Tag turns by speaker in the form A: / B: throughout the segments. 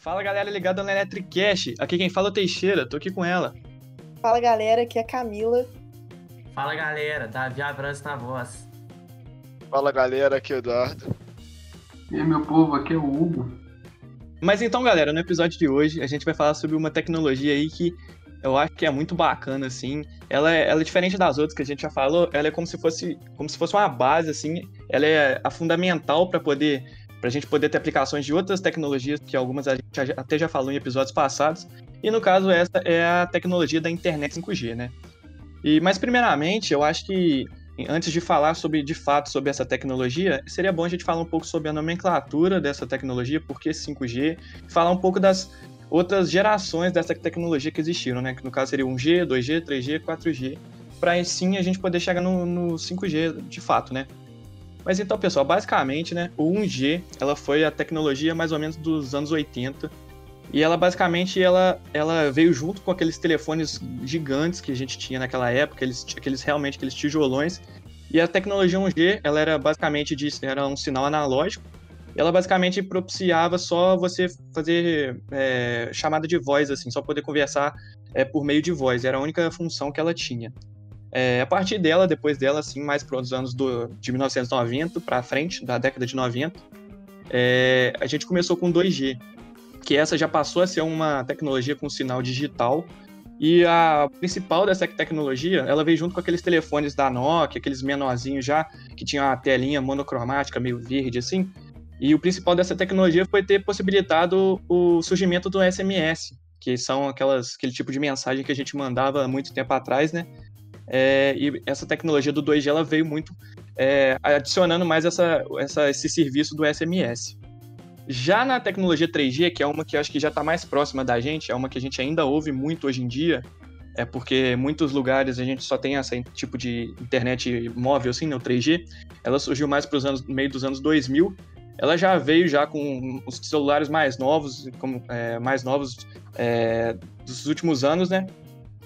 A: Fala galera ligada na Electricast, aqui quem fala é o Teixeira, tô aqui com ela.
B: Fala galera, aqui é a Camila.
C: Fala galera, Davi Abrantes na voz.
D: Fala galera, aqui é o Eduardo.
E: E aí meu povo, aqui é o Hugo.
A: Mas então galera, no episódio de hoje a gente vai falar sobre uma tecnologia aí que eu acho que é muito bacana, assim. Ela é, ela é diferente das outras que a gente já falou, ela é como se fosse, como se fosse uma base, assim. Ela é a fundamental para poder para a gente poder ter aplicações de outras tecnologias, que algumas a gente até já falou em episódios passados. E no caso, essa é a tecnologia da internet 5G, né? E, mas primeiramente, eu acho que antes de falar sobre de fato sobre essa tecnologia, seria bom a gente falar um pouco sobre a nomenclatura dessa tecnologia, por que 5G, falar um pouco das outras gerações dessa tecnologia que existiram, né? Que no caso seria 1G, 2G, 3G, 4G, para sim a gente poder chegar no, no 5G de fato, né? Mas então, pessoal, basicamente, né, o 1G, ela foi a tecnologia mais ou menos dos anos 80, e ela basicamente ela, ela veio junto com aqueles telefones gigantes que a gente tinha naquela época, aqueles, aqueles realmente aqueles tijolões. E a tecnologia 1G, ela era basicamente de, era um sinal analógico. Ela basicamente propiciava só você fazer é, chamada de voz, assim, só poder conversar é, por meio de voz. Era a única função que ela tinha. É, a partir dela, depois dela, assim, mais para os anos do, de 1990 para frente, da década de 90, é, a gente começou com 2G, que essa já passou a ser uma tecnologia com sinal digital. E a principal dessa tecnologia, ela veio junto com aqueles telefones da Nokia, aqueles menorzinhos já, que tinham a telinha monocromática, meio verde assim. E o principal dessa tecnologia foi ter possibilitado o surgimento do SMS, que são aquelas, aquele tipo de mensagem que a gente mandava muito tempo atrás, né? É, e essa tecnologia do 2G ela veio muito é, adicionando mais essa, essa, esse serviço do SMS. Já na tecnologia 3G, que é uma que acho que já está mais próxima da gente, é uma que a gente ainda ouve muito hoje em dia, é porque muitos lugares a gente só tem esse tipo de internet móvel, assim, né, o 3G. Ela surgiu mais para os anos meio dos anos 2000. Ela já veio já com os celulares mais novos, como, é, mais novos é, dos últimos anos, né?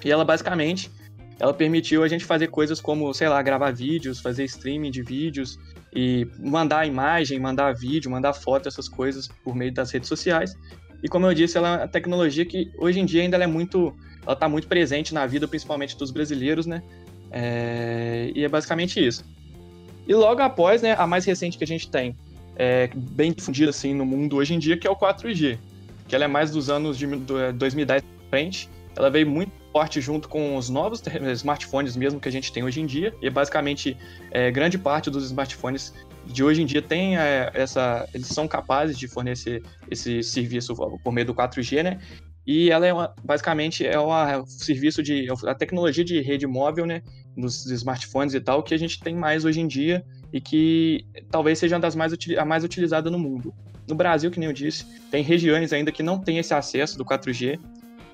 A: E ela basicamente ela permitiu a gente fazer coisas como, sei lá, gravar vídeos, fazer streaming de vídeos e mandar imagem, mandar vídeo, mandar foto, essas coisas por meio das redes sociais. E como eu disse, ela é uma tecnologia que hoje em dia ainda é muito, ela está muito presente na vida, principalmente dos brasileiros, né? É, e é basicamente isso. E logo após, né, a mais recente que a gente tem, é, bem difundida assim no mundo hoje em dia, que é o 4G, que ela é mais dos anos de 2010 para frente. Ela veio muito forte junto com os novos smartphones mesmo que a gente tem hoje em dia. E basicamente, é, grande parte dos smartphones de hoje em dia tem é, essa. Eles são capazes de fornecer esse serviço por meio do 4G, né? E ela é uma, basicamente é um serviço de a tecnologia de rede móvel, né, nos smartphones e tal, que a gente tem mais hoje em dia e que talvez seja uma das mais a mais utilizada no mundo. No Brasil, que nem eu disse, tem regiões ainda que não tem esse acesso do 4G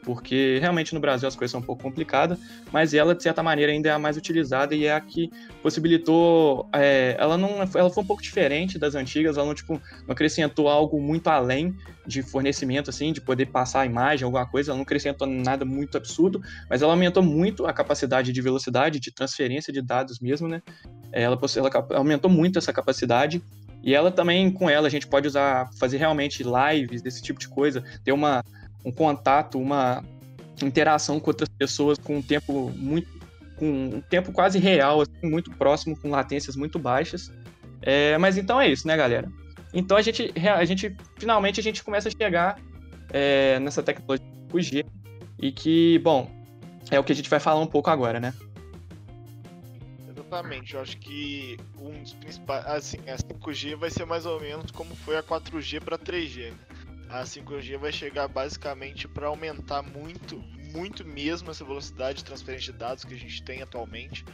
A: porque realmente no Brasil as coisas são um pouco complicadas, mas ela, de certa maneira, ainda é a mais utilizada e é a que possibilitou. É, ela não ela foi um pouco diferente das antigas, ela não, tipo, não acrescentou algo muito além de fornecimento, assim, de poder passar a imagem, alguma coisa, ela não acrescentou nada muito absurdo, mas ela aumentou muito a capacidade de velocidade, de transferência de dados mesmo, né? Ela, ela aumentou muito essa capacidade e ela também, com ela, a gente pode usar, fazer realmente lives, desse tipo de coisa, ter uma um contato, uma interação com outras pessoas com um tempo muito com um tempo quase real, assim, muito próximo, com latências muito baixas. É, mas então é isso, né, galera? Então a gente, a gente finalmente a gente começa a chegar é, nessa tecnologia 5G e que, bom, é o que a gente vai falar um pouco agora, né?
D: Exatamente, eu acho que um dos principais, assim, a 5G vai ser mais ou menos como foi a 4G para 3G. Né? A 5G vai chegar basicamente para aumentar muito, muito mesmo essa velocidade de transferência de dados que a gente tem atualmente,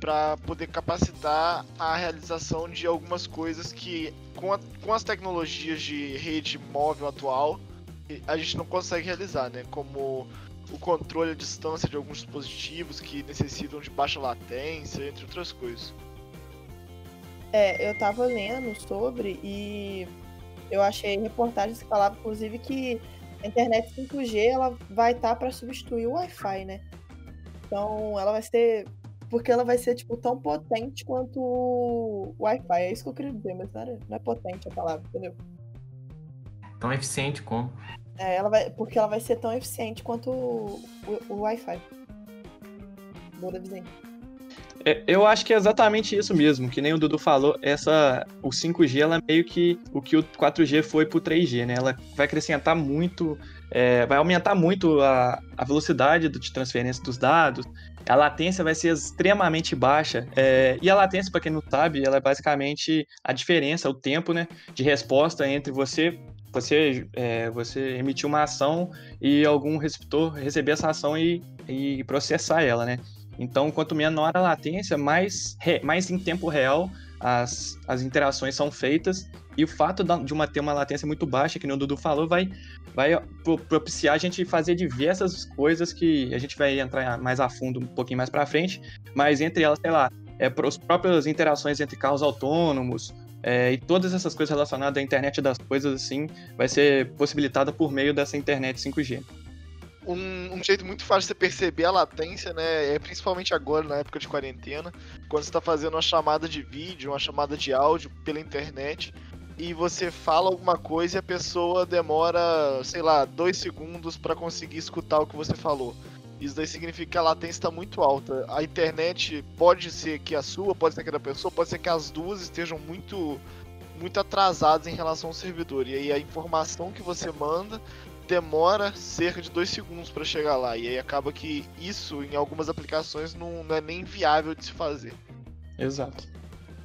D: para poder capacitar a realização de algumas coisas que, com, a, com as tecnologias de rede móvel atual, a gente não consegue realizar, né? Como o controle à distância de alguns dispositivos que necessitam de baixa latência, entre outras coisas.
B: É, eu tava lendo sobre e eu achei reportagens que falavam, inclusive, que a internet 5G ela vai estar tá para substituir o Wi-Fi, né? Então, ela vai ser. Porque ela vai ser, tipo, tão potente quanto o Wi-Fi. É isso que eu queria dizer, mas não é, não é potente a palavra, entendeu?
C: Tão eficiente como.
B: É, ela vai, porque ela vai ser tão eficiente quanto o, o, o Wi-Fi. Boa Vizinho.
A: É, eu acho que é exatamente isso mesmo, que nem o Dudu falou, essa o 5G ela é meio que o que o 4G foi pro 3G, né? Ela vai acrescentar muito, é, vai aumentar muito a, a velocidade de transferência dos dados, a latência vai ser extremamente baixa. É, e a latência, para quem não sabe, ela é basicamente a diferença, o tempo né, de resposta entre você você, é, você emitir uma ação e algum receptor receber essa ação e, e processar ela, né? Então, quanto menor a latência, mais, mais em tempo real as, as interações são feitas. E o fato de uma ter uma latência muito baixa, que o Dudu falou, vai, vai propiciar a gente fazer diversas coisas que a gente vai entrar mais a fundo um pouquinho mais para frente. Mas entre elas, sei lá, é, as próprias interações entre carros autônomos, é, e todas essas coisas relacionadas à internet das coisas, assim, vai ser possibilitada por meio dessa internet 5G
D: um, um, jeito muito fácil de você perceber a latência, né? É principalmente agora, na época de quarentena, quando você está fazendo uma chamada de vídeo, uma chamada de áudio pela internet, e você fala alguma coisa e a pessoa demora, sei lá, dois segundos para conseguir escutar o que você falou. Isso daí significa que a latência está muito alta. A internet pode ser que a sua, pode ser que a da pessoa, pode ser que as duas estejam muito muito atrasadas em relação ao servidor. E aí a informação que você manda demora cerca de dois segundos para chegar lá. E aí acaba que isso, em algumas aplicações, não, não, é nem viável de se fazer.
A: Exato.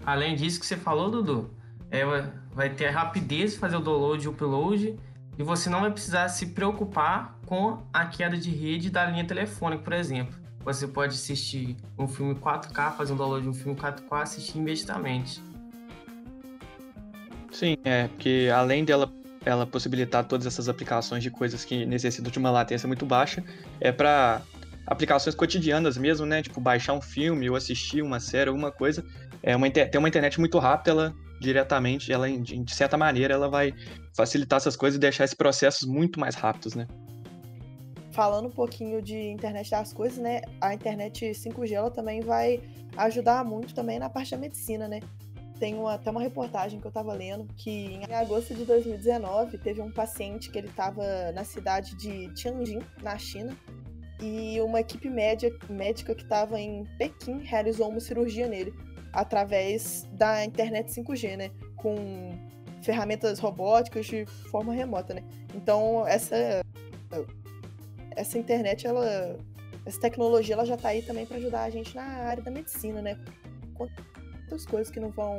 C: Além disso que você falou, Dudu, é, vai ter a rapidez de fazer o download e o upload, e você não vai precisar se preocupar com a queda de rede da linha telefônica, por exemplo. Você pode assistir um filme 4K, fazer um download de um filme 4K, assistir imediatamente.
A: Sim, é, porque além dela ela possibilitar todas essas aplicações de coisas que necessitam de uma latência muito baixa, é para aplicações cotidianas mesmo, né? Tipo, baixar um filme ou assistir uma série, alguma coisa. É uma, tem uma internet muito rápida, ela diretamente, ela de certa maneira, ela vai facilitar essas coisas e deixar esses processos muito mais rápidos, né?
B: Falando um pouquinho de internet das coisas, né? A internet 5G ela também vai ajudar muito também na parte da medicina, né? Tem uma, até uma reportagem que eu estava lendo que em agosto de 2019 teve um paciente que ele estava na cidade de Tianjin, na China, e uma equipe média, médica que estava em Pequim realizou uma cirurgia nele através da internet 5G, né? Com ferramentas robóticas de forma remota, né? Então essa essa internet, ela essa tecnologia, ela já está aí também para ajudar a gente na área da medicina, né? Muitas coisas que não vão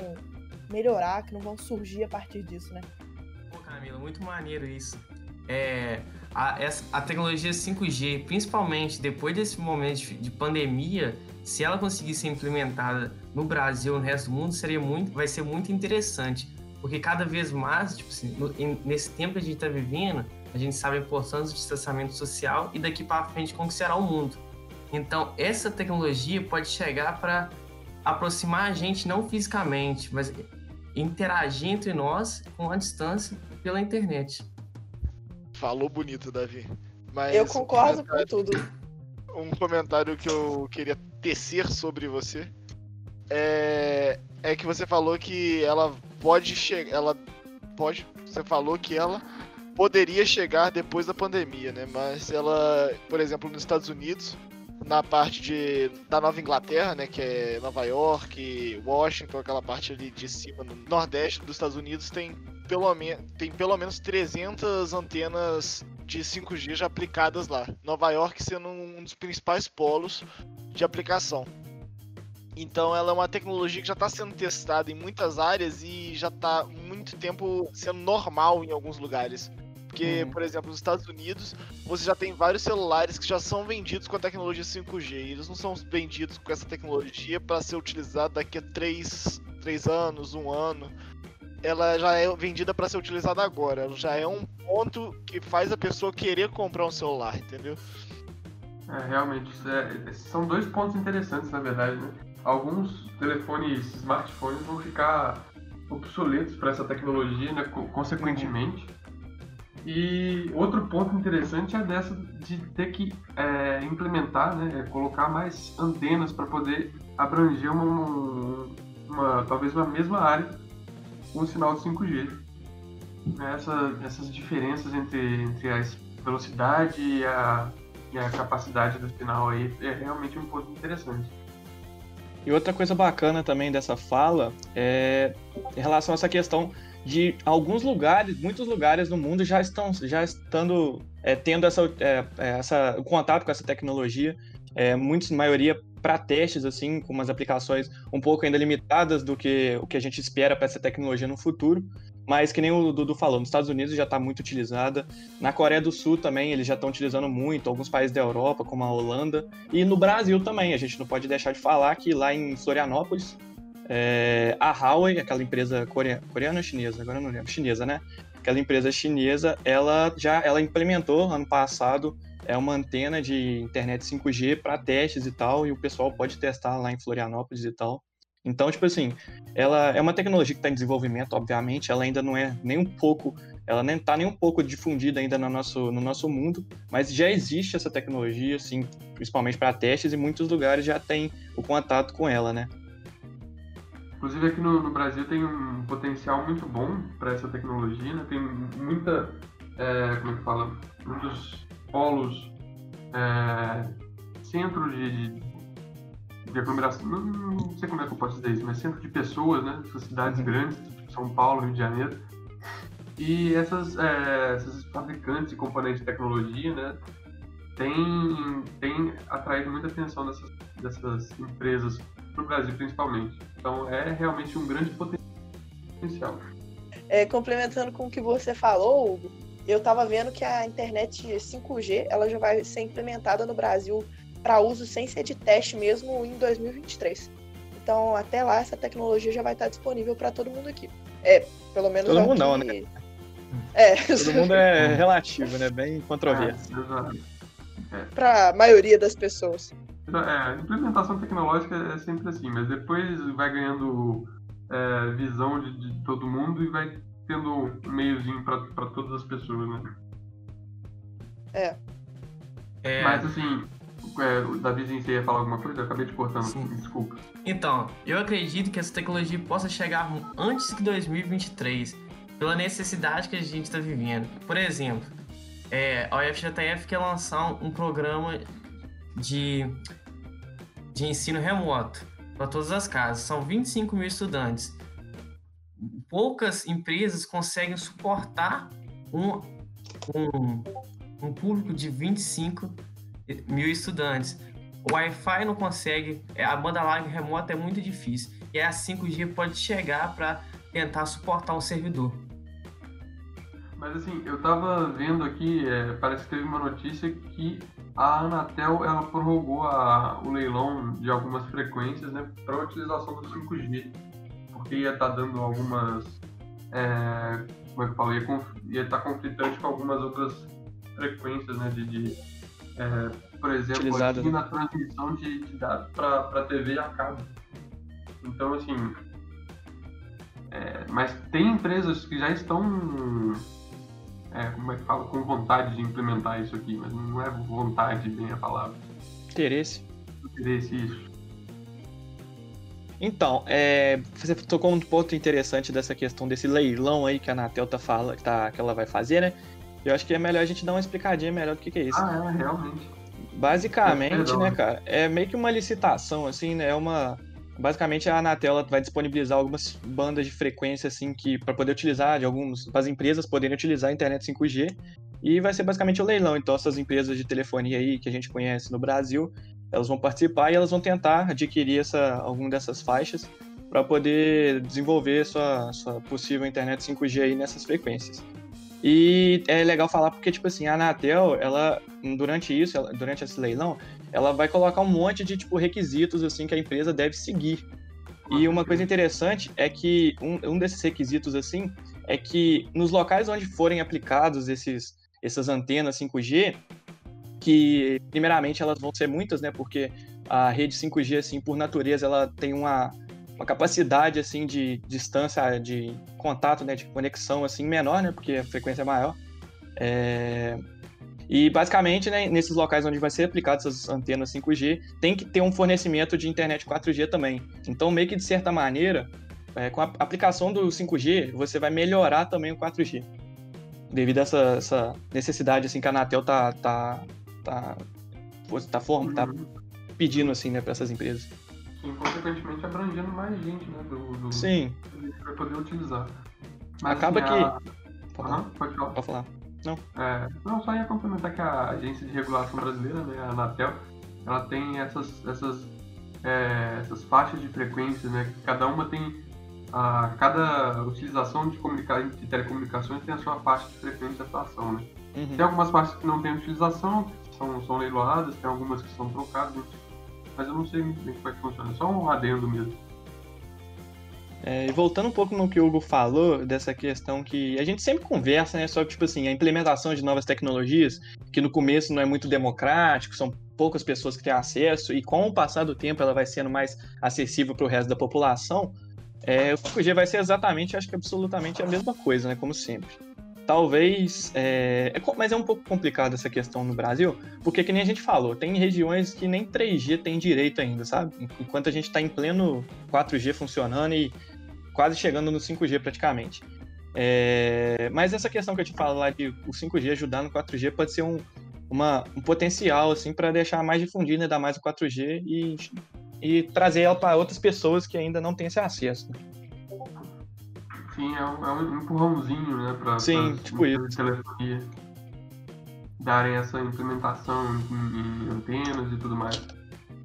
B: melhorar, que não vão surgir a partir disso, né?
C: Pô, Camila, muito maneiro isso. É, a, essa, a tecnologia 5G, principalmente depois desse momento de, de, pandemia, se ela conseguir ser implementada no Brasil no resto do mundo, seria muito, vai ser muito interessante. Porque cada vez mais, tipo assim, no, nesse tempo que a gente está vivendo, a gente sabe a importância do distanciamento social e daqui para frente como será o mundo. Então, essa tecnologia pode chegar para aproximar a gente não fisicamente, mas interagir entre nós com a distância pela internet.
D: Falou bonito, Davi. Mas
B: eu concordo um com tudo.
D: Um comentário que eu queria tecer sobre você é, é que você falou que ela pode chegar, ela pode, você falou que ela poderia chegar depois da pandemia, né? Mas ela, por exemplo, nos Estados Unidos, na parte de, da Nova Inglaterra, né, que é Nova York, Washington, aquela parte ali de cima, no nordeste dos Estados Unidos, tem pelo, tem pelo menos 300 antenas de 5G já aplicadas lá. Nova York sendo um dos principais polos de aplicação. Então ela é uma tecnologia que já está sendo testada em muitas áreas e já está muito tempo sendo normal em alguns lugares. Porque, uhum. por exemplo, nos Estados Unidos, você já tem vários celulares que já são vendidos com a tecnologia 5G. E eles não são vendidos com essa tecnologia para ser utilizada daqui a 3, 3 anos, um ano. Ela já é vendida para ser utilizada agora. Ela já é um ponto que faz a pessoa querer comprar um celular, entendeu?
E: É, realmente, é, são dois pontos interessantes, na verdade, né? Alguns telefones, smartphones vão ficar obsoletos para essa tecnologia, né? consequentemente. E outro ponto interessante é dessa de ter que é, implementar, né, colocar mais antenas para poder abranger uma, uma, talvez uma mesma área com o sinal de 5G. essa, essas diferenças entre, entre a velocidade e a, e a capacidade do sinal aí é realmente um ponto interessante.
A: E outra coisa bacana também dessa fala é em relação a essa questão de alguns lugares, muitos lugares no mundo já estão já estando é, tendo essa, é, é essa contato com essa tecnologia, é, muitos maioria para testes assim, com umas aplicações um pouco ainda limitadas do que o que a gente espera para essa tecnologia no futuro, mas que nem o Dudu falou, nos Estados Unidos já está muito utilizada, na Coreia do Sul também eles já estão utilizando muito, alguns países da Europa, como a Holanda, e no Brasil também, a gente não pode deixar de falar que lá em Florianópolis, é, a Huawei, aquela empresa coreana, coreana ou chinesa, agora não lembro, chinesa, né? Aquela empresa chinesa, ela já ela implementou ano passado é uma antena de internet 5G para testes e tal, e o pessoal pode testar lá em Florianópolis e tal. Então, tipo assim, ela é uma tecnologia que está em desenvolvimento, obviamente, ela ainda não é nem um pouco, ela nem está nem um pouco difundida ainda no nosso, no nosso mundo, mas já existe essa tecnologia, assim, principalmente para testes, e muitos lugares já tem o contato com ela, né?
E: Inclusive aqui no, no Brasil tem um potencial muito bom para essa tecnologia, né? Tem muita, é, como é que fala, muitos polos, é, centros de, de de aglomeração, não, não, sei como é que eu posso dizer isso, mas centro de pessoas, né? Essas cidades uhum. grandes, tipo São Paulo, Rio de Janeiro. E essas, é, essas fabricantes de componentes de tecnologia, né? Tem, tem atraído muita atenção dessas, dessas empresas para o Brasil, principalmente. Então, é realmente um grande potencial.
B: É, complementando com o que você falou, Hugo, eu estava vendo que a internet 5G ela já vai ser implementada no Brasil para uso sem ser de teste mesmo em 2023. Então, até lá, essa tecnologia já vai estar disponível para todo mundo aqui. É, pelo menos.
A: Todo
B: é
A: mundo
B: que...
A: não, né?
B: É.
A: Todo mundo é relativo, né? Bem controverso.
B: É. Para a maioria das pessoas.
E: É, implementação tecnológica é sempre assim, mas depois vai ganhando é, visão de, de, todo mundo e vai tendo um meiozinho para todas as pessoas, né?
B: É.
E: é. Mas assim, é, o Davi, você ia falar alguma coisa? Eu acabei te cortando, Sim. desculpa.
C: Então, eu acredito que essa tecnologia possa chegar antes de 2023, pela necessidade que a gente está vivendo. Por exemplo, é, a UFJF quer lançar um programa de, de ensino remoto para todas as casas. São 25 mil estudantes. Poucas empresas conseguem suportar um, um, um público de 25 mil estudantes. O Wi-Fi não consegue, é, a banda larga remota é muito difícil. E a 5G pode chegar para tentar suportar um servidor.
E: Mas assim, eu tava vendo aqui, é, parece que teve uma notícia que a Anatel ela prorrogou a, o leilão de algumas frequências né, para a utilização do 5G, porque ia estar tá dando algumas. É, como é que eu falo? Ia estar tá conflitante com algumas outras frequências né, de, de é, por exemplo, Utilizado. aqui na transmissão de, de dados para TV a cabo. Então, assim, é, mas tem empresas que já estão, é, como é que fala, com vontade de implementar isso aqui, mas não é vontade bem a palavra.
A: Interesse.
E: Interesse, isso.
A: Então, é, você tocou um ponto interessante dessa questão desse leilão aí que a Anatel tá que, tá, que ela vai fazer, né? Eu acho que é melhor a gente dar uma explicadinha melhor do que, que é isso.
E: Ah, é, realmente.
A: Basicamente, né, cara, é meio que uma licitação, assim, né? É uma. Basicamente, a Anatel vai disponibilizar algumas bandas de frequência, assim, que para poder utilizar, de para as empresas poderem utilizar a internet 5G. E vai ser basicamente o um leilão. Então, essas empresas de telefonia aí que a gente conhece no Brasil, elas vão participar e elas vão tentar adquirir essa, alguma dessas faixas para poder desenvolver sua, sua possível internet 5G aí nessas frequências. E é legal falar porque, tipo assim, a Anatel, ela, durante isso, ela, durante esse leilão, ela vai colocar um monte de, tipo, requisitos, assim, que a empresa deve seguir. E uma coisa interessante é que um, um desses requisitos, assim, é que nos locais onde forem aplicados esses, essas antenas 5G, que, primeiramente, elas vão ser muitas, né, porque a rede 5G, assim, por natureza, ela tem uma uma capacidade assim de distância de contato, né, de conexão assim menor, né, porque a frequência é maior. É... E basicamente, né, nesses locais onde vai ser aplicado essas antenas 5G, tem que ter um fornecimento de internet 4G também. Então, meio que de certa maneira, é, com a aplicação do 5G, você vai melhorar também o 4G. Devido a essa, essa necessidade assim, que a Anatel tá, tá, tá, tá, form, tá
E: Uhum.
A: pedindo assim, né, para essas empresas.
E: Sim, consequentemente abrangendo mais gente, né? Do, do,
A: Sim,
E: que a gente vai poder utilizar.
A: Acaba
E: assim,
A: que-
E: a-
A: pode falar.
E: pode falar.
A: Pode falar.
E: É, não, só ia complementar que a agência de regulação brasileira, né, a Anatel, ela tem essas, essas, é, essas faixas de frequência, né, que cada uma tem, a, cada utilização de, de telecomunicações tem a sua faixa de frequência de atuação, né.
A: Uhum.
E: Tem algumas faixas que não têm utilização, que são, são leiloadas, tem algumas que são trocadas, mas eu não sei muito bem como é que funciona, é só um adendo mesmo.
A: É, e voltando um pouco no que o Hugo falou, dessa questão que a gente sempre conversa, né? Que, tipo assim, a implementação de novas tecnologias, que no começo não é muito democrático, são poucas pessoas que têm acesso, e com o passar do tempo ela vai sendo mais acessível para o resto da população, é, o 5G vai ser exatamente, acho que absolutamente a mesma coisa, né? Como sempre. Talvez. É, é mas é um pouco complicado essa questão no Brasil, porque, que nem a gente falou, tem regiões que nem 3G tem direito ainda, sabe? Enquanto a gente está em pleno 4G funcionando e quase chegando no 5G praticamente. É, mas essa questão que eu te falo lá de o 5G ajudar no 4G pode ser um, uma- um potencial assim para deixar mais difundido ainda mais o 4G e, e trazer ela para outras pessoas que ainda não têm esse acesso.
E: Sim, é um, é um empurrãozinho, né, para
A: Sim, tipo isso.
E: telefonia darem essa implementação em, em antenas e tudo mais.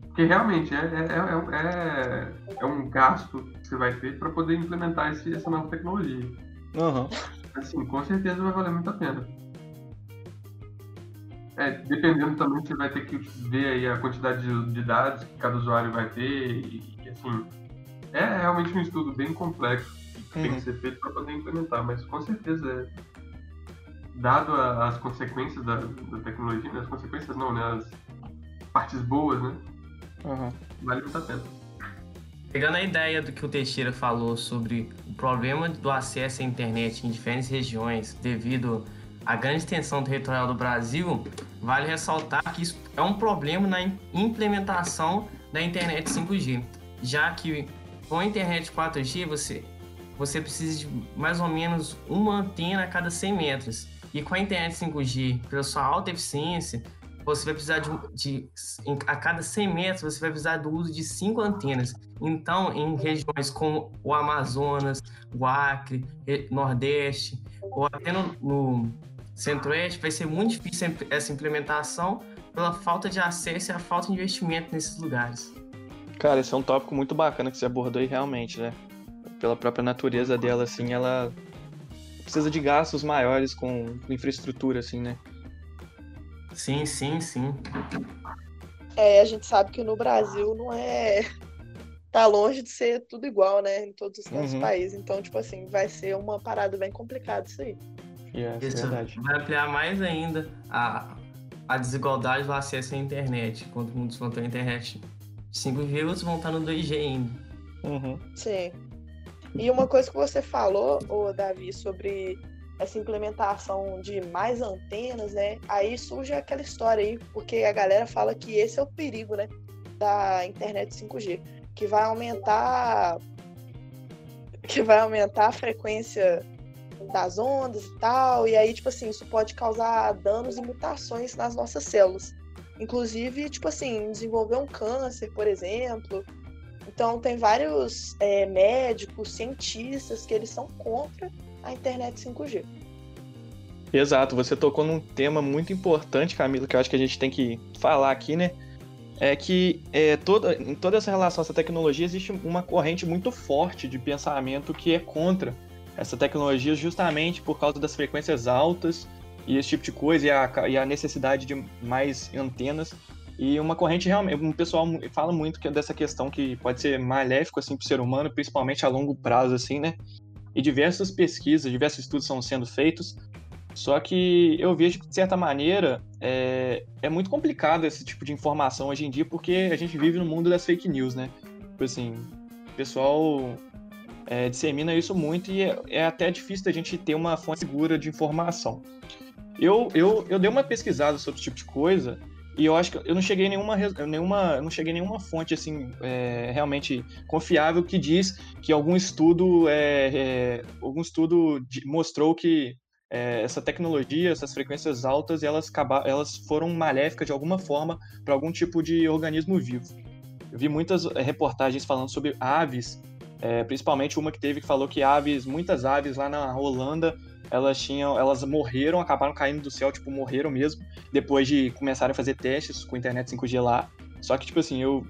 E: Porque realmente é, é, é, é, é um gasto você vai ter para poder implementar esse, essa nova tecnologia.
A: Aham.
E: Assim, com certeza vai valer muito a pena. É, dependendo também, você vai ter que ver aí a quantidade de, de dados que cada usuário vai ter e, e, assim, é realmente um estudo bem complexo que tem
A: Uhum.
E: que ser feito para poder implementar, mas com certeza, é, dado a- as consequências da, da tecnologia, né, as consequências não, né, as partes boas, né,
A: aham.
E: vale muito a pena.
C: Pegando a ideia do que o Teixeira falou sobre o problema do acesso à internet em diferentes regiões devido à grande extensão territorial do Brasil, vale ressaltar que isso é um problema na im- implementação da internet 5G, já que com a internet 4G você, você precisa de mais ou menos uma antena a cada 100 metros. E com a internet 5G, pela sua alta eficiência, você vai precisar de, de a cada 100 metros você vai precisar do uso de cinco antenas. Então, em regiões como o Amazonas, o Acre, Nordeste, ou até no, no Centro-Oeste, vai ser muito difícil essa implementação pela falta de acesso e a falta de investimento nesses lugares.
A: Cara, esse é um tópico muito bacana que você abordou aí realmente, né? Pela própria natureza dela, assim, ela precisa de gastos maiores com infraestrutura, assim, né?
C: Sim, sim, sim.
B: É, a gente sabe que no Brasil não é. Tá longe de ser tudo igual, né? Em todos os nossos
A: Uhum.
B: países. Então, tipo assim, vai ser uma parada bem complicada isso aí.
A: Essa é
C: Isso
A: verdade.
C: vai ampliar mais ainda a, a desigualdade do acesso à internet. Quando muitos vão ter a internet 5G, outros vão estar no 2G ainda.
A: Uhum.
B: Sim. E uma coisa que você falou, ô Davi, sobre essa implementação de mais antenas, né? Aí surge aquela história aí, porque a galera fala que esse é o perigo, né? Da internet 5G, que vai aumentar que vai aumentar a frequência das ondas e tal, e aí tipo assim, isso pode causar danos e mutações nas nossas células. Inclusive, tipo assim, desenvolver um câncer, por exemplo, então tem vários é, médicos, cientistas que eles são contra a internet 5G.
A: Exato, você tocou num tema muito importante, Camilo, que eu acho que a gente tem que falar aqui, né? É que é, toda, em toda essa relação, essa tecnologia, existe uma corrente muito forte de pensamento que é contra essa tecnologia justamente por causa das frequências altas e esse tipo de coisa, e a, e a necessidade de mais antenas. E uma corrente realmente, um pessoal fala muito que é dessa questão que pode ser maléfico assim para o ser humano, principalmente a longo prazo, assim, né? E diversas pesquisas, diversos estudos estão sendo feitos só que eu vejo que, de certa maneira, é, é muito complicado esse tipo de informação hoje em dia, porque a gente vive no mundo das fake news, né? Tipo assim, o pessoal é, dissemina isso muito e é, é, até difícil da gente ter uma fonte segura de informação. Eu, eu, eu dei uma pesquisada sobre esse tipo de coisa E eu acho que eu não cheguei nenhuma, nenhuma, não cheguei nenhuma fonte assim é, realmente confiável que diz que algum estudo, é, é, algum estudo mostrou que é, essa tecnologia, essas frequências altas, elas, elas foram maléficas de alguma forma para algum tipo de organismo vivo. Eu vi muitas é, reportagens falando sobre aves, é, principalmente uma que teve que falou que aves, muitas aves lá na Holanda elas tinham, elas morreram, acabaram caindo do céu, tipo, morreram mesmo, depois de começarem a fazer testes com internet 5G lá. Só que, tipo assim, eu,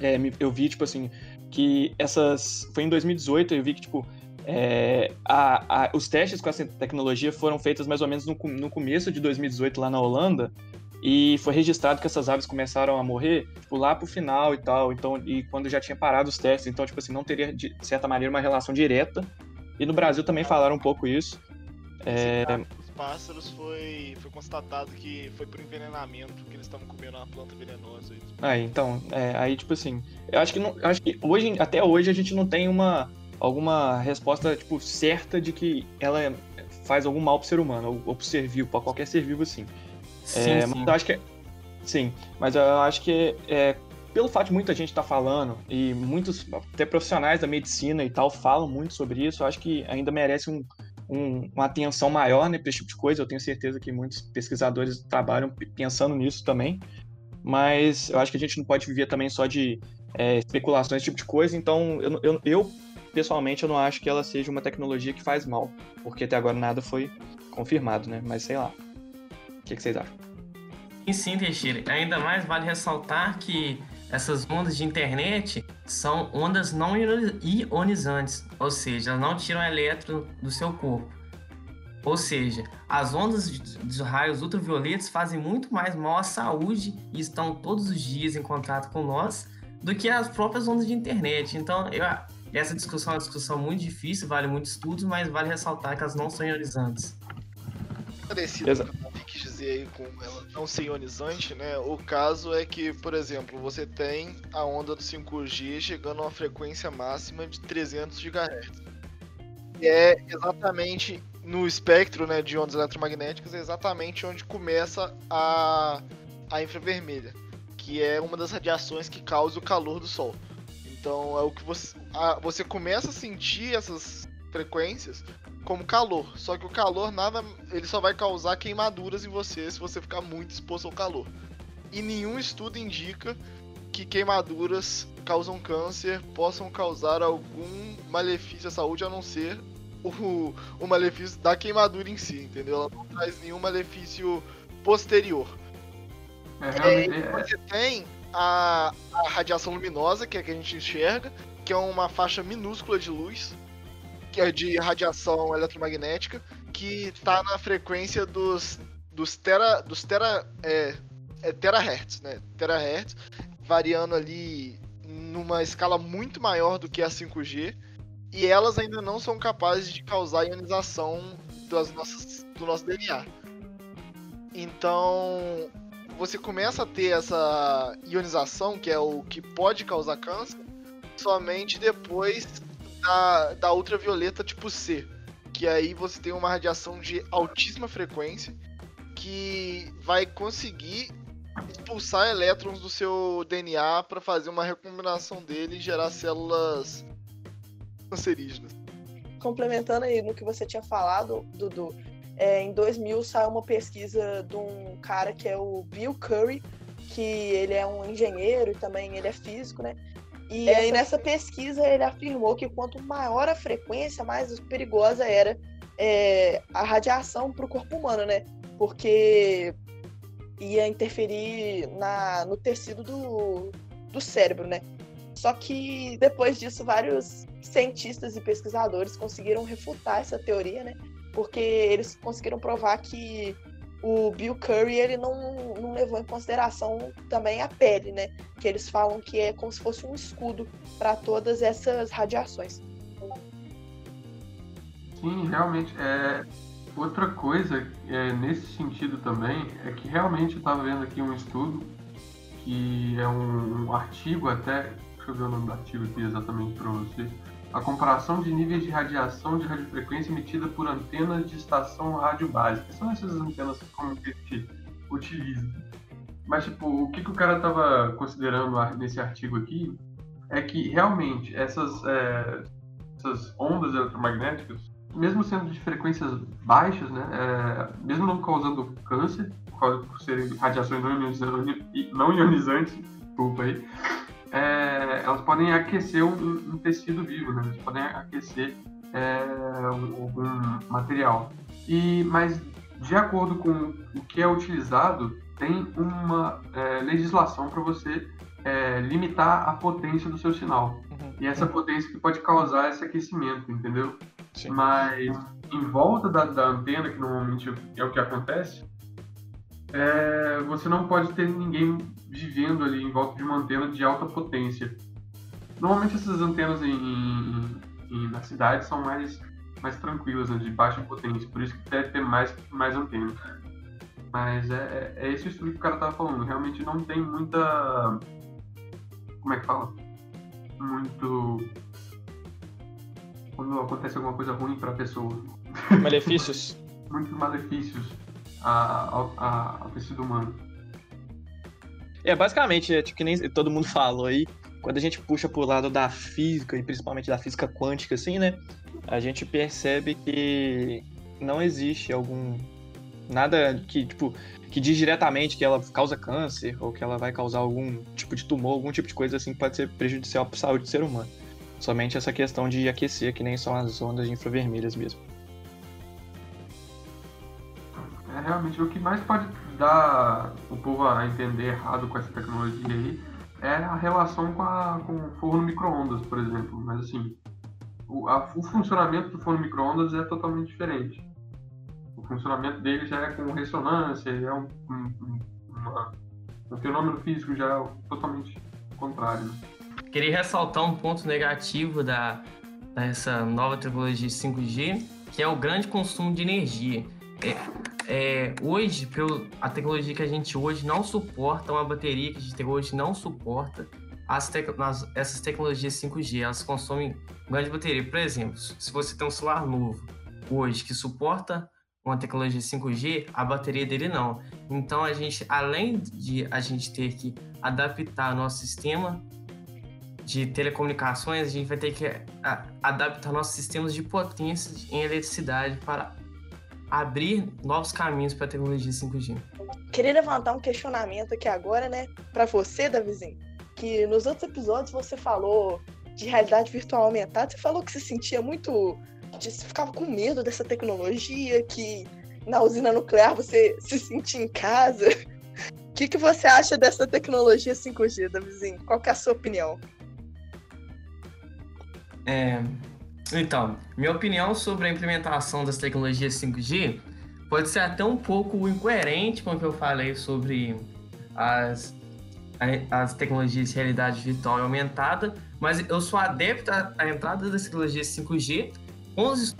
A: é, eu vi, tipo assim, que essas. Foi em 2018, eu vi que, tipo, é, a, a, os testes com essa tecnologia foram feitos mais ou menos no, no começo de 2018 lá na Holanda, e foi registrado que essas aves começaram a morrer tipo, lá pro final e tal, então e quando já tinha parado os testes, então tipo assim não teria de certa maneira uma relação direta. E no Brasil também falaram um pouco isso.
D: É... Os pássaros foi, foi constatado que foi por envenenamento, que eles estavam comendo uma planta venenosa.
A: Aí, então, é, aí tipo assim, eu acho que não, acho que hoje, até hoje a gente não tem uma alguma resposta tipo certa de que ela faz algum mal pro ser humano ou, ou pro ser vivo, para qualquer ser vivo assim. Sim, é, sim. Mas eu acho que é, sim, mas eu acho que é, pelo fato de muita gente estar tá falando e muitos até profissionais da medicina e tal falam muito sobre isso, eu acho que ainda merece um um, uma atenção maior né, para esse tipo de coisa. Eu tenho certeza que muitos pesquisadores trabalham pensando nisso também. Mas eu acho que a gente não pode viver também só de é, especulações, esse tipo de coisa. Então, eu, eu, eu, pessoalmente, eu não acho que ela seja uma tecnologia que faz mal, porque até agora nada foi confirmado, né? Mas sei lá. O que, que vocês acham?
C: Sim, Teixeira. Ainda mais vale ressaltar que essas ondas de internet são ondas não ionizantes, ou seja, elas não tiram elétron do seu corpo. Ou seja, as ondas de raios ultravioletas fazem muito mais mal à saúde e estão todos os dias em contato com nós do que as próprias ondas de internet. Então, eu, essa discussão é uma discussão muito difícil, vale muito estudos, mas vale ressaltar que elas não são ionizantes.
D: Parecido dizer aí com ela não ser ionizante, né? O caso é que, por exemplo, você tem a onda do 5G chegando a uma frequência máxima de 300 GHz. E é exatamente no espectro né, de ondas eletromagnéticas, é exatamente onde começa a, a infravermelha, que é uma das radiações que causa o calor do Sol. Então é o que você, a, você começa a sentir essas frequências como calor. Só que o calor nada, ele só vai causar queimaduras em você se você ficar muito exposto ao calor. E nenhum estudo indica que queimaduras causam câncer, possam causar algum malefício à saúde a não ser o, o malefício da queimadura em si, entendeu? Ela não traz nenhum malefício posterior. É, é, você tem a, a radiação luminosa, que é a que a gente enxerga, que é uma faixa minúscula de luz, é de radiação eletromagnética, que está na frequência dos, dos tera, dos tera, é, é terahertz, né? Terahertz, variando ali numa escala muito maior do que a 5G, e elas ainda não são capazes de causar ionização das nossas, do nosso DNA. Então, você começa a ter essa ionização, que é o que pode causar câncer, somente depois da, da ultravioleta tipo C, que aí você tem uma radiação de altíssima frequência que vai conseguir expulsar elétrons do seu DNA para fazer uma recombinação dele e gerar células cancerígenas.
B: Complementando aí no que você tinha falado, Dudu, é, em 2000 saiu uma pesquisa de um cara que é o Bill Curry, que ele é um engenheiro e também ele é físico, né? E Essa... aí nessa pesquisa ele afirmou que quanto maior a frequência, mais perigosa era é, a radiação para o corpo humano, né? Porque ia interferir na, no tecido do, do cérebro, né? Só que depois disso, vários cientistas e pesquisadores conseguiram refutar essa teoria, né? Porque eles conseguiram provar que o Bill Curry ele não, não levou em consideração também a pele, né? Que eles falam que é como se fosse um escudo para todas essas radiações.
E: Sim, realmente. É... Outra coisa é, nesse sentido também é que realmente eu estava vendo aqui um estudo que é um, um artigo até, deixa eu ver o nome do artigo aqui exatamente para você, a comparação de níveis de radiação de radiofrequência emitida por antenas de estação rádio básica. São essas antenas como que a gente utiliza. Mas, tipo, o que, que o cara tava considerando nesse artigo aqui é que realmente essas, é, essas ondas eletromagnéticas, mesmo sendo de frequências baixas, né, é, mesmo não causando câncer, por serem radiações não ionizantes, não ionizantes desculpa aí, elas podem aquecer um, um, tecido vivo, né? Elas podem aquecer é, algum material. E, mas, de acordo com o que é utilizado, tem uma é, legislação para você é, limitar a potência do seu sinal. Uhum. E essa potência que pode causar esse aquecimento, entendeu? Sim. Mas em volta da, da, antena, que normalmente é o que acontece, é, você não pode ter ninguém vivendo ali em volta de uma antena de alta potência. Normalmente essas antenas em, em, em, na cidade são mais, mais tranquilas, né, de baixa potência, por isso que deve ter mais, mais antenas. Mas é, é, esse o estudo que o cara tava falando. Realmente não tem muita. Como é que fala? Muito. Quando acontece alguma coisa ruim para a pessoa.
A: Malefícios?
E: Muitos malefícios ao, ao tecido humano.
A: É, basicamente, é tipo que nem todo mundo falou aí, quando a gente puxa pro lado da física, e principalmente da física quântica, assim, né? A gente percebe que não existe algum Nada que, tipo, que diz diretamente que ela causa câncer ou que ela vai causar algum tipo de tumor, algum tipo de coisa assim que pode ser prejudicial para a saúde do ser humano. Somente essa questão de aquecer, que nem são as ondas infravermelhas mesmo.
E: É realmente o que mais pode dar o povo a entender errado com essa tecnologia aí é a relação com, a, com o forno micro-ondas, por exemplo. Mas assim, o, a, o funcionamento do forno micro-ondas é totalmente diferente funcionamento dele já é com ressonância, é um, um, uma, um fenômeno físico já é totalmente contrário. Né?
C: Queria ressaltar um ponto negativo da, dessa nova tecnologia 5G, que é o grande consumo de energia. É, é, hoje, pelo, a tecnologia que a gente hoje não suporta, uma bateria que a gente hoje não suporta as tec as, essas tecnologias 5G, elas consomem grande bateria. Por exemplo, se você tem um celular novo hoje que suporta uma tecnologia 5G, a bateria dele não. Então a gente, além de a gente ter que adaptar nosso sistema de telecomunicações, a gente vai ter que adaptar nossos sistemas de potência em eletricidade para abrir novos caminhos para a tecnologia 5G.
B: Queria levantar um questionamento aqui agora, né, para você, Davizinho, que nos outros episódios você falou de realidade virtual aumentada, você falou que se sentia muito você ficava com medo dessa tecnologia, que na usina nuclear você se sentia em casa. O que, que você acha dessa tecnologia 5G, Davizinho? Qual que é a sua opinião?
C: É, então, minha opinião sobre a implementação das tecnologias 5G pode ser até um pouco incoerente com o que eu falei sobre as, as tecnologias de realidade virtual e aumentada, mas eu sou adepto à entrada das tecnologias 5G com os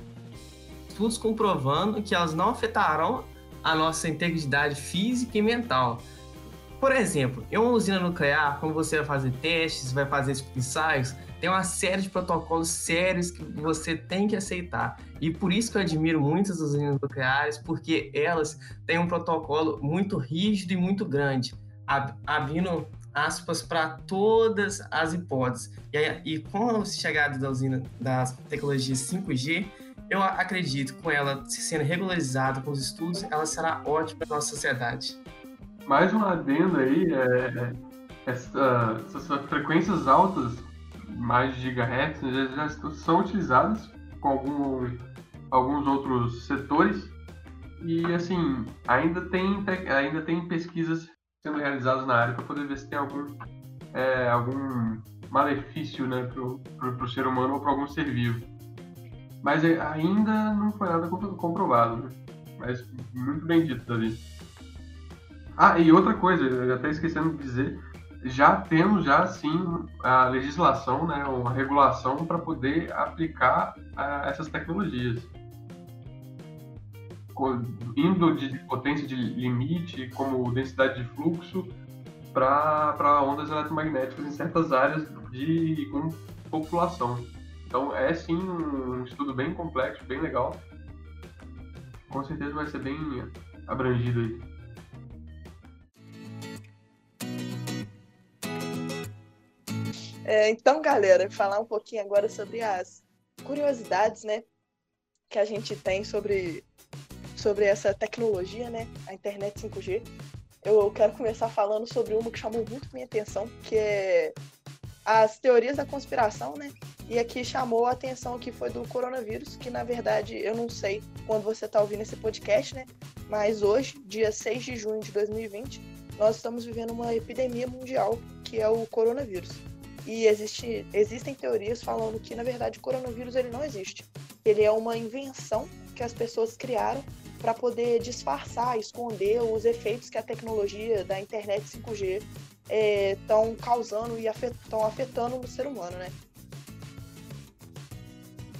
C: estudos comprovando que elas não afetarão a nossa integridade física e mental. Por exemplo, em uma usina nuclear, como você vai fazer testes, vai fazer ensaios, tem uma série de protocolos sérios que você tem que aceitar. E por isso que eu admiro muitas usinas nucleares, porque elas têm um protocolo muito rígido e muito grande, abrindo aspas para todas as hipóteses. E, e com a chegada da usina das tecnologias 5G, eu acredito com ela sendo regularizada com os estudos, ela será ótima para nossa sociedade.
E: Mais um adendo aí, é, é essa, essas frequências altas, mais de gigahertz, já, já são utilizadas com algum, alguns outros setores e assim ainda tem ainda tem pesquisas sendo realizados na área para poder ver se tem algum, é, algum malefício né, para o ser humano ou para algum ser vivo. Mas é, ainda não foi nada comprovado. Né? Mas muito bem dito, Davi. Ah, e outra coisa, eu até esquecendo de dizer, já temos já sim a legislação, né, uma regulação para poder aplicar a, essas tecnologias indo de potência de limite, como densidade de fluxo, para ondas eletromagnéticas em certas áreas de com população. Então é sim um estudo bem complexo, bem legal. Com certeza vai ser bem abrangido aí.
B: É, então, galera, falar um pouquinho agora sobre as curiosidades, né? Que a gente tem sobre, sobre essa tecnologia, né? A internet 5G. Eu, quero começar falando sobre uma que chamou muito minha atenção, que é as teorias da conspiração, né? E aqui chamou a atenção que foi do coronavírus, que na verdade eu não sei quando você está ouvindo esse podcast, né? Mas hoje, dia 6 de junho de 2020, nós estamos vivendo uma epidemia mundial que é o coronavírus. E existe, existem teorias falando que, na verdade, o coronavírus ele não existe. Ele é uma invenção que as pessoas criaram para poder disfarçar, esconder os efeitos que a tecnologia da internet 5G estão é, causando e estão afetando no ser humano, né?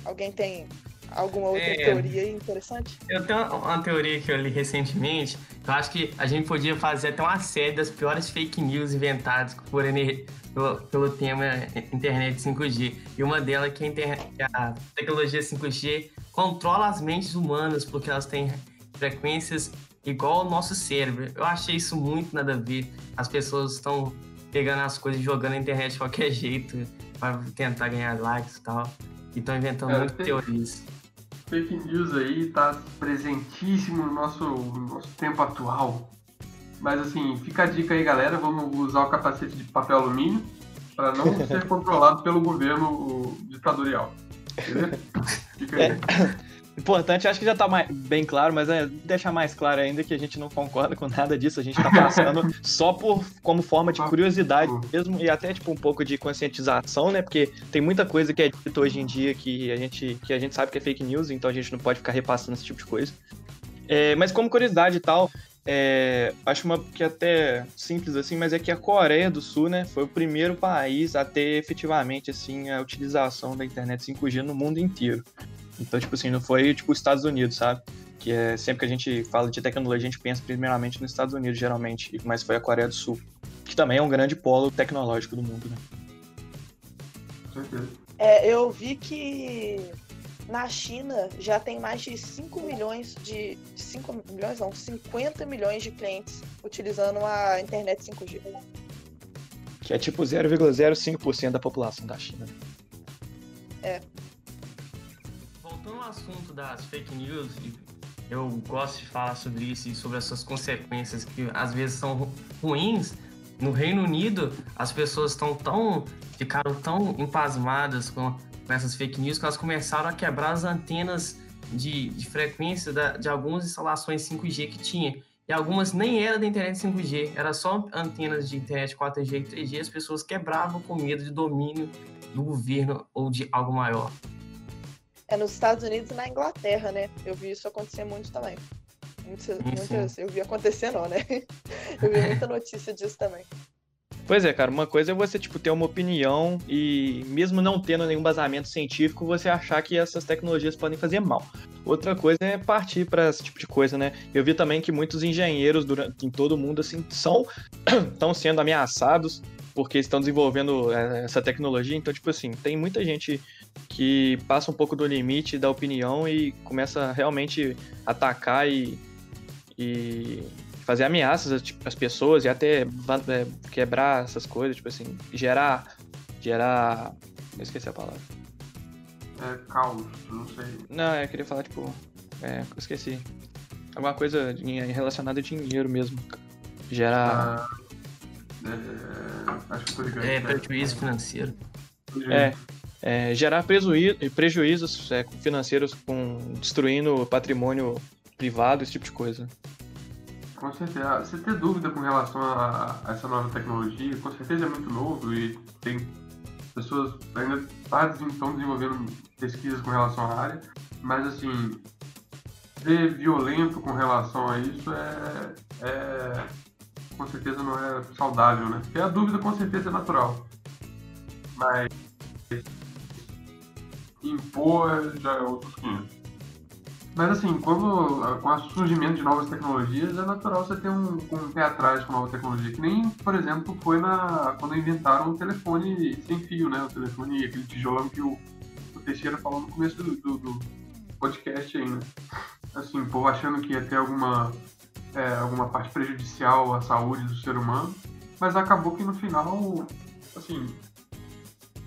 B: Alguém tem alguma outra é, teoria interessante?
C: Eu tenho uma teoria que eu li recentemente. Eu acho que a gente podia fazer até uma série das piores fake news inventadas por, pelo, pelo tema internet 5G. E uma delas é que a, internet, a tecnologia 5G controla as mentes humanas porque elas têm frequências igual ao nosso cérebro. Eu achei isso muito nada a ver. As pessoas estão pegando as coisas e jogando na internet de qualquer jeito para tentar ganhar likes e tal. E estão inventando é, muitas teorias.
E: Fake news aí tá presentíssimo no nosso, no nosso tempo atual. Mas assim, fica a dica aí, galera. Vamos usar o capacete de papel alumínio para não ser controlado pelo governo ditatorial. Beleza? Fica aí. É.
A: Importante, acho que já está bem claro, mas é deixar mais claro ainda que a gente não concorda com nada disso, a gente está passando só por como forma de curiosidade mesmo e até tipo um pouco de conscientização, né? Porque tem muita coisa que é dita hoje em dia que a gente que a gente sabe que é fake news, então a gente não pode ficar repassando esse tipo de coisa. É, mas como curiosidade e tal, é, acho uma que é até simples assim, mas é que a Coreia do Sul, né, foi o primeiro país a ter efetivamente assim a utilização da internet 5G no mundo inteiro. Então, tipo assim, não foi tipo os Estados Unidos, sabe? Que é sempre que a gente fala de tecnologia, a gente pensa primeiramente nos Estados Unidos, geralmente, mas foi a Coreia do Sul, que também é um grande polo tecnológico do mundo, né?
B: É, eu vi que na China já tem mais de 5 milhões de. 5 milhões não, 50 milhões de clientes utilizando a internet 5G.
A: Que é tipo 0,05% da população da China.
B: É.
C: Assunto das fake news, eu gosto de falar sobre isso e sobre essas consequências que às vezes são ruins. No Reino Unido, as pessoas estão tão ficaram tão empasmadas com com essas fake news que elas começaram a quebrar as antenas de, de frequência da, de algumas instalações 5G que tinha. E algumas nem era da internet 5G, era só antenas de internet 4G e 3G, as pessoas quebravam com medo de domínio do governo ou de algo maior.
B: É nos Estados Unidos e na Inglaterra, né? Eu vi isso acontecer muito também. Muitas, muitas, eu vi acontecer não, né? Eu vi muita notícia disso também.
A: Pois é, cara, uma coisa é você, tipo, ter uma opinião e, mesmo não tendo nenhum basamento científico, você achar que essas tecnologias podem fazer mal. Outra coisa é partir para esse tipo de coisa, né? Eu vi também que muitos engenheiros durante, em todo o mundo, assim, são, estão sendo ameaçados porque estão desenvolvendo é, essa tecnologia. Então, tipo assim, tem muita gente que passa um pouco do limite da opinião e começa a realmente atacar e, e fazer ameaças às tipo, pessoas e até é, quebrar essas coisas, tipo assim, gerar. gerar. Eu esqueci a palavra.
E: É caos, não sei.
A: Não, eu queria falar, tipo. É, esqueci. Alguma coisa relacionada a dinheiro mesmo. Gerar. Ah,
E: é, acho que tô ligado.
C: É, prejuízo financeiro.
A: É. É, gerar prejuízo, prejuízos é, financeiros com destruindo patrimônio privado, esse tipo de coisa.
E: Com certeza. Você ter dúvida com relação a, a, essa nova tecnologia, com certeza é muito novo e tem pessoas ainda estão desenvolvendo pesquisas com relação à área, mas assim, ser violento com relação a isso é, é com certeza não é saudável, né? Porque a dúvida com certeza é natural. Mas impor já é outros 500. Mas assim, quando, com o surgimento de novas tecnologias, é natural você ter um, um pé atrás com nova tecnologia. Que nem, por exemplo, foi na, quando inventaram o telefone sem fio, né? O telefone, aquele tijolão que o, o Teixeira falou no começo do, do, do podcast aí, né? Assim, o povo achando que ia ter alguma, é, alguma parte prejudicial à saúde do ser humano, mas acabou que no final, assim,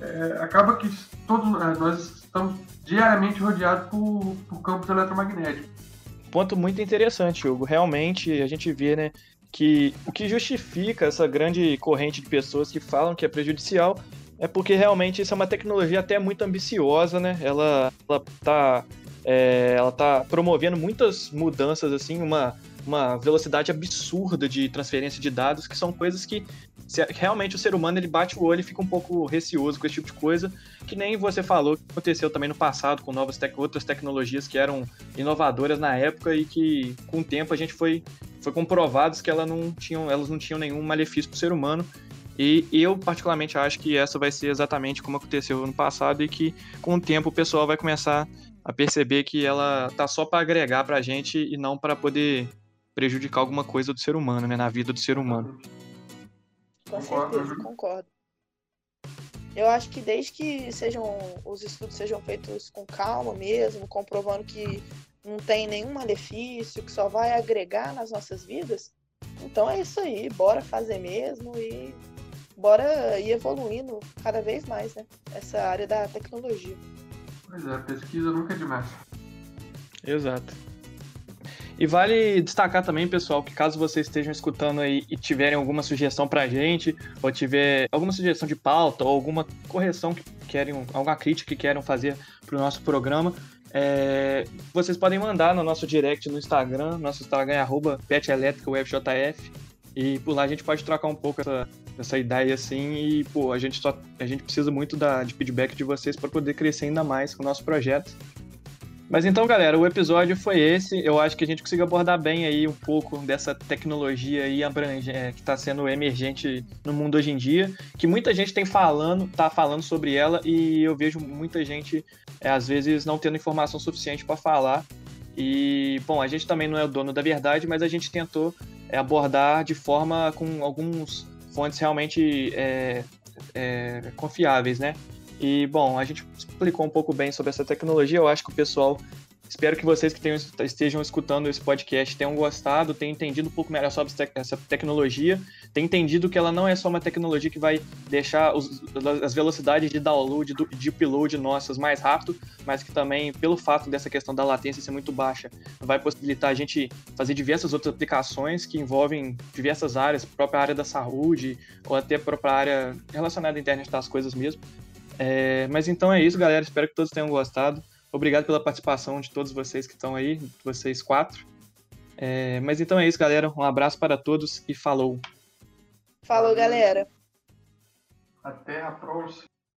E: é, acaba que todos é, nós estamos diariamente rodeados por, por campos eletromagnéticos.
A: Ponto muito interessante, Hugo. Realmente a gente vê, né, que o que justifica essa grande corrente de pessoas que falam que é prejudicial é porque realmente isso é uma tecnologia até muito ambiciosa, né? Ela, ela tá é, ela tá promovendo muitas mudanças, assim, uma, uma velocidade absurda de transferência de dados, que são coisas que se, realmente o ser humano ele bate o olho e fica um pouco receoso com esse tipo de coisa, que nem você falou que aconteceu também no passado com novas tec outras tecnologias que eram inovadoras na época e que com o tempo a gente foi, foi comprovados que elas não tinham, elas não tinham nenhum malefício para o ser humano. E eu, particularmente, acho que essa vai ser exatamente como aconteceu no passado e que, com o tempo, o pessoal vai começar a perceber que ela tá só para agregar para a gente e não para poder prejudicar alguma coisa do ser humano, né, na vida do ser humano.
B: Com certeza, concordo. Eu acho que desde que sejam os estudos sejam feitos com calma mesmo, comprovando que não tem nenhum malefício, que só vai agregar nas nossas vidas, então é isso aí, bora fazer mesmo e bora ir evoluindo cada vez mais, né? Essa área da tecnologia.
E: Pois é, pesquisa nunca é demais.
A: Exato. E vale destacar também, pessoal, que caso vocês estejam escutando aí e tiverem alguma sugestão pra gente, ou tiver alguma sugestão de pauta, ou alguma correção que querem, alguma crítica que querem fazer pro nosso programa, é, vocês podem mandar no nosso direct no Instagram, nosso Instagram é arroba petelétricawebjf, e por lá a gente pode trocar um pouco essa, essa ideia assim, e pô, a gente, só, a gente precisa muito da, de feedback de vocês para poder crescer ainda mais com o nosso projeto. Mas então, galera, o episódio foi esse. Eu acho que a gente conseguiu abordar bem aí um pouco dessa tecnologia aí abrange, é, que está sendo emergente no mundo hoje em dia, que muita gente tem falando, tá falando sobre ela e eu vejo muita gente é, às vezes não tendo informação suficiente para falar. E bom, a gente também não é o dono da verdade, mas a gente tentou é, abordar de forma com alguns fontes realmente é, é confiáveis, né? E, bom, a gente explicou um pouco bem sobre essa tecnologia. Eu acho que o pessoal Espero que vocês que tenham, estejam escutando esse podcast tenham gostado, tenham entendido um pouco melhor sobre essa tecnologia, tenham entendido que ela não é só uma tecnologia que vai deixar os, as velocidades de download, de upload nossas mais rápido, mas que também, pelo fato dessa questão da latência ser muito baixa, vai possibilitar a gente fazer diversas outras aplicações que envolvem diversas áreas, própria área da saúde, ou até a própria área relacionada à internet das coisas mesmo. É, mas então é isso, galera. Espero que todos tenham gostado. Obrigado pela participação de todos vocês que estão aí, vocês quatro. É, mas então é isso, galera. Um abraço para todos e falou.
B: Falou, galera.
E: Até a próxima.